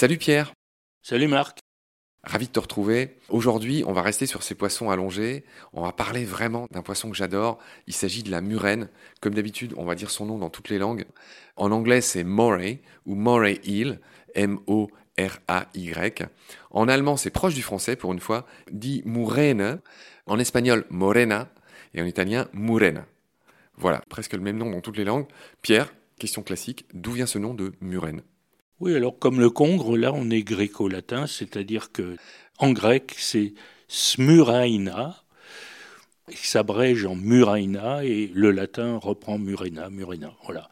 Salut Pierre. Salut Marc. Ravi de te retrouver. Aujourd'hui, on va rester sur ces poissons allongés. On va parler vraiment d'un poisson que j'adore. Il s'agit de la murène. Comme d'habitude, on va dire son nom dans toutes les langues. En anglais, c'est moray ou moray eel. M-O-R-A-Y. En allemand, c'est proche du français pour une fois. Dit murene. En espagnol, morena. Et en italien, murena. Voilà, presque le même nom dans toutes les langues. Pierre, question classique, d'où vient ce nom de murène? Oui, alors comme le congre, là on est gréco-latin, c'est-à-dire que en grec c'est smuraina, qui s'abrège en muraina, et le latin reprend murena, murena, voilà.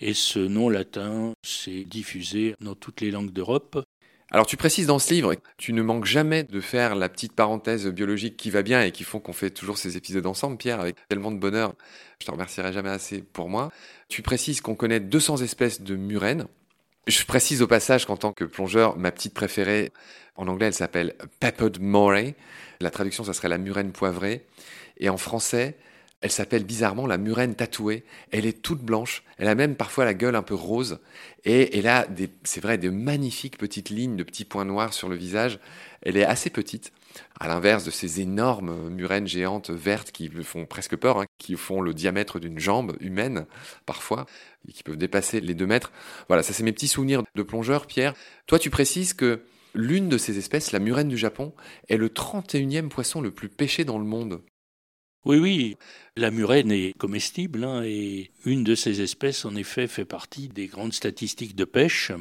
Et ce nom latin s'est diffusé dans toutes les langues d'Europe. Alors tu précises dans ce livre, tu ne manques jamais de faire la petite parenthèse biologique qui va bien et qui font qu'on fait toujours ces épisodes ensemble, Pierre, avec tellement de bonheur. Je te remercierai jamais assez pour moi. Tu précises qu'on connaît 200 espèces de murènes. Je précise au passage qu'en tant que plongeur, ma petite préférée, en anglais, elle s'appelle Peppered Moray. La traduction, ça serait la murène poivrée. Et en français, elle s'appelle bizarrement la murène tatouée. Elle est toute blanche. Elle a même parfois la gueule un peu rose. Et elle a des, c'est vrai, de magnifiques petites lignes de petits points noirs sur le visage. Elle est assez petite. À l'inverse de ces énormes murènes géantes vertes qui font presque peur, hein, qui font le diamètre d'une jambe humaine, parfois, qui peuvent dépasser les deux mètres. Voilà, ça c'est mes petits souvenirs de plongeur, Pierre. Toi, tu précises que l'une de ces espèces, la murène du Japon, est le 31e poisson le plus pêché dans le monde. Oui, oui, la murène est comestible hein, et une de ces espèces, en effet, fait partie des grandes statistiques de pêche.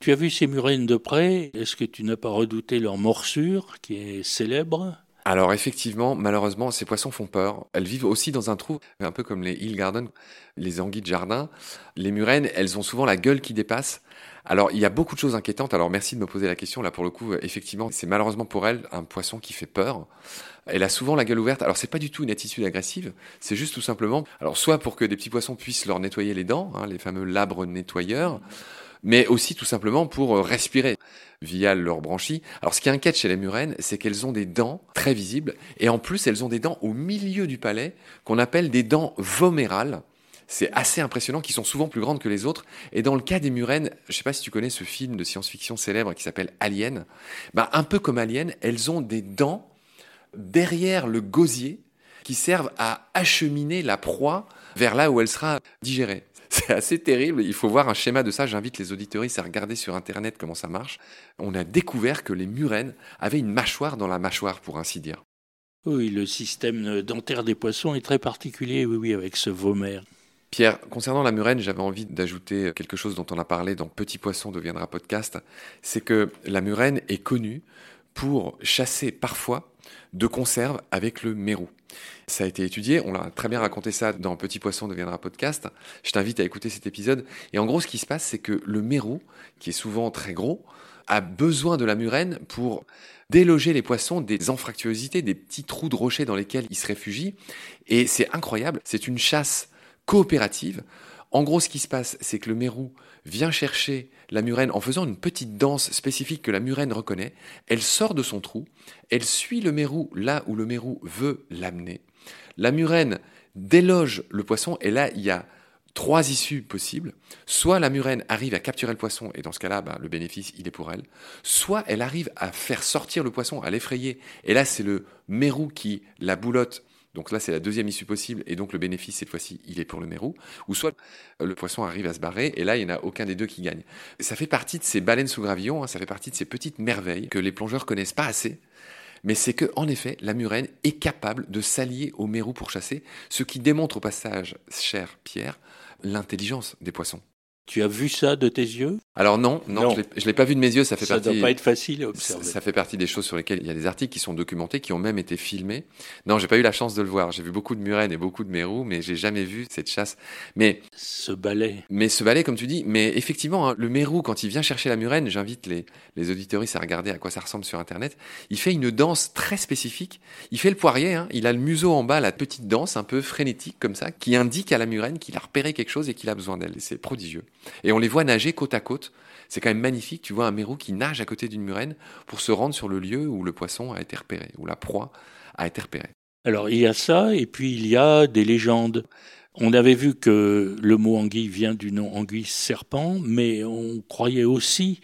Tu as vu ces murènes de près? Est-ce que tu n'as pas redouté leur morsure, qui est célèbre? Alors effectivement, malheureusement, ces poissons font peur. Elles vivent aussi dans un trou, un peu comme les hill garden, les anguilles de jardin. Les murènes, elles ont souvent la gueule qui dépasse. Alors il y a beaucoup de choses inquiétantes. Alors merci de me poser la question. Là pour le coup, effectivement, c'est malheureusement pour elles un poisson qui fait peur. Elle a souvent la gueule ouverte. Alors c'est pas du tout une attitude agressive. C'est juste tout simplement, alors soit pour que des petits poissons puissent leur nettoyer les dents, hein, les fameux labres nettoyeurs mais aussi tout simplement pour euh, respirer via leurs branchies. Alors ce qui inquiète chez les murènes, c'est qu'elles ont des dents très visibles, et en plus elles ont des dents au milieu du palais qu'on appelle des dents vomérales. C'est assez impressionnant, qui sont souvent plus grandes que les autres. Et dans le cas des murènes, je ne sais pas si tu connais ce film de science-fiction célèbre qui s'appelle Alien. Bah, un peu comme Alien, elles ont des dents derrière le gosier qui servent à acheminer la proie vers là où elle sera digérée. C'est assez terrible. Il faut voir un schéma de ça. J'invite les auditoristes à regarder sur Internet comment ça marche. On a découvert que les murènes avaient une mâchoire dans la mâchoire, pour ainsi dire. Oui, le système dentaire des poissons est très particulier, oui, oui, avec ce vomère. Pierre, concernant la murène, j'avais envie d'ajouter quelque chose dont on a parlé dans Petit Poisson deviendra podcast. C'est que la murène est connue pour chasser parfois de conserve avec le mérou. Ça a été étudié, on l'a très bien raconté ça dans Petit Poisson deviendra podcast. Je t'invite à écouter cet épisode. Et en gros, ce qui se passe, c'est que le mérou, qui est souvent très gros, a besoin de la murène pour déloger les poissons des anfractuosités, des petits trous de rochers dans lesquels ils se réfugient. Et c'est incroyable, c'est une chasse coopérative. En gros, ce qui se passe, c'est que le mérou vient chercher la murène en faisant une petite danse spécifique que la murène reconnaît. Elle sort de son trou, elle suit le mérou là où le mérou veut l'amener. La murène déloge le poisson et là, il y a trois issues possibles. Soit la murène arrive à capturer le poisson, et dans ce cas-là, bah, le bénéfice, il est pour elle. Soit elle arrive à faire sortir le poisson, à l'effrayer, et là, c'est le mérou qui la boulotte donc là, c'est la deuxième issue possible, et donc le bénéfice, cette fois-ci, il est pour le mérou. Ou soit euh, le poisson arrive à se barrer, et là, il n'y en a aucun des deux qui gagne. Ça fait partie de ces baleines sous gravillon, hein, ça fait partie de ces petites merveilles que les plongeurs connaissent pas assez. Mais c'est que, en effet, la murène est capable de s'allier au mérou pour chasser, ce qui démontre au passage, cher Pierre, l'intelligence des poissons. Tu as vu ça de tes yeux? Alors non, non, je ne l'ai pas vu de mes yeux. Ça fait ça partie. doit pas être facile à observer. Ça, fait partie des choses sur lesquelles il y a des articles qui sont documentés, qui ont même été filmés. Non, j'ai pas eu la chance de le voir. J'ai vu beaucoup de murènes et beaucoup de mérous, mais j'ai jamais vu cette chasse. Mais ce balai. Mais ce balai, comme tu dis. Mais effectivement, hein, le mérou, quand il vient chercher la murène, j'invite les les auditoristes à regarder à quoi ça ressemble sur Internet. Il fait une danse très spécifique. Il fait le poirier. Hein. Il a le museau en bas, la petite danse un peu frénétique comme ça, qui indique à la murène qu'il a repéré quelque chose et qu'il a besoin d'elle. C'est prodigieux. Et on les voit nager côte à côte. C'est quand même magnifique. Tu vois un mérou qui nage à côté d'une murène pour se rendre sur le lieu où le poisson a été repéré, où la proie a été repérée. Alors il y a ça, et puis il y a des légendes. On avait vu que le mot anguille vient du nom anguille serpent, mais on croyait aussi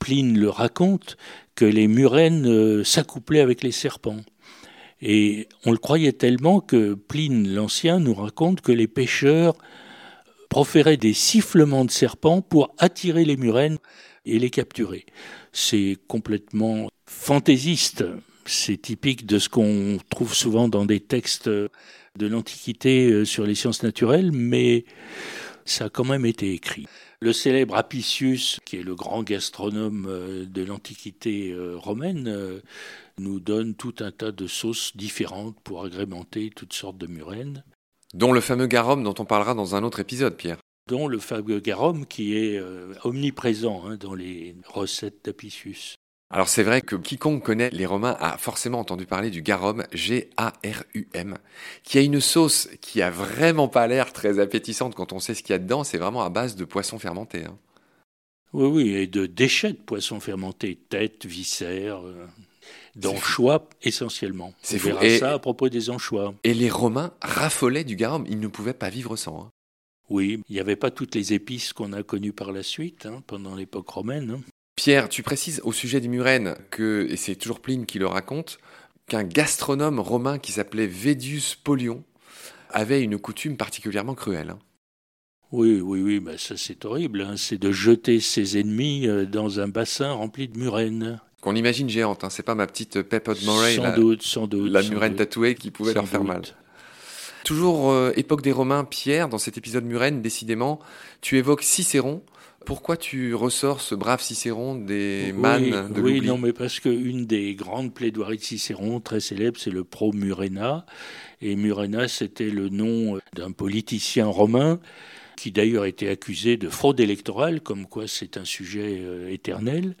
Pline le raconte, que les murènes euh, s'accouplaient avec les serpents. Et on le croyait tellement que Pline l'Ancien nous raconte que les pêcheurs proféraient des sifflements de serpents pour attirer les murènes et les capturer. C'est complètement fantaisiste. C'est typique de ce qu'on trouve souvent dans des textes de l'Antiquité euh, sur les sciences naturelles, mais ça a quand même été écrit. Le célèbre Apicius, qui est le grand gastronome euh, de l'Antiquité euh, romaine, nous donne tout un tas de sauces différentes pour agrémenter toutes sortes de murènes. Dont le fameux garum dont on parlera dans un autre épisode, Pierre. Dont le fameux garum qui est omniprésent hein, dans les recettes d'Apicius. Alors c'est vrai que quiconque connaît les Romains a forcément entendu parler du garum, G-A-R-U-M, qui a une sauce qui a vraiment pas l'air très appétissante quand on sait ce qu'il y a dedans. C'est vraiment à base de poissons fermentés. Hein. Oui, oui, et de déchets de poissons fermentés, tête, viscères, euh, d'anchois essentiellement. C'est fou. Et, ça à propos des anchois. Et les Romains raffolaient du garum, ils ne pouvaient pas vivre sans. Hein. Oui, il n'y avait pas toutes les épices qu'on a connues par la suite, hein, pendant l'époque romaine. Pierre, tu précises au sujet du murène que, et c'est toujours Pline qui le raconte, qu'un gastronome romain qui s'appelait Védius Polion avait une coutume particulièrement cruelle. Hein. Oui, oui, oui, bah ça c'est horrible, hein. c'est de jeter ses ennemis euh, dans un bassin rempli de murène. Qu'on imagine géante, hein. c'est pas ma petite Pepper Murray, sans doute, sans doute, la murène tatouée qui pouvait leur faire mal. Toujours euh, époque des Romains, Pierre, dans cet épisode murène, décidément, tu évoques Cicéron, pourquoi tu ressors ce brave Cicéron des mannes de Oui, non, mais parce qu'une des grandes plaidoiries de Cicéron, très célèbre, c'est le Pro Murena. Et Murena, c'était le nom d'un politicien romain qui d'ailleurs était accusé de fraude électorale, comme quoi c'est un sujet euh, éternel.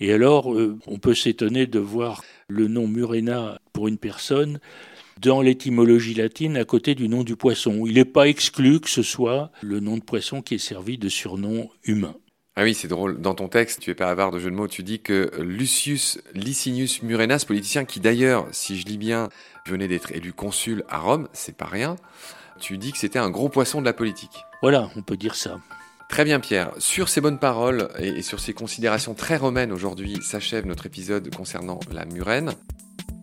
Et alors, euh, on peut s'étonner de voir le nom Murena pour une personne dans l'étymologie latine à côté du nom du poisson. Il n'est pas exclu que ce soit le nom de poisson qui est servi de surnom humain. Ah oui, c'est drôle. Dans ton texte, tu es pas avare de jeu de mots, tu dis que Lucius Licinius Murenas, politicien qui d'ailleurs, si je lis bien, venait d'être élu consul à Rome, c'est pas rien, tu dis que c'était un gros poisson de la politique. Voilà, on peut dire ça. Très bien Pierre, sur ces bonnes paroles et sur ces considérations très romaines aujourd'hui s'achève notre épisode concernant la murène.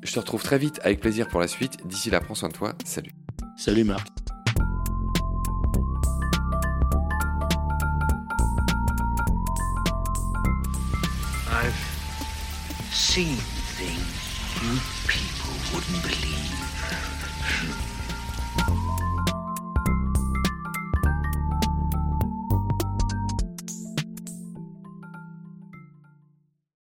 Je te retrouve très vite avec plaisir pour la suite. D'ici là, prends soin de toi. Salut. Salut Marc. I've seen things you people wouldn't believe.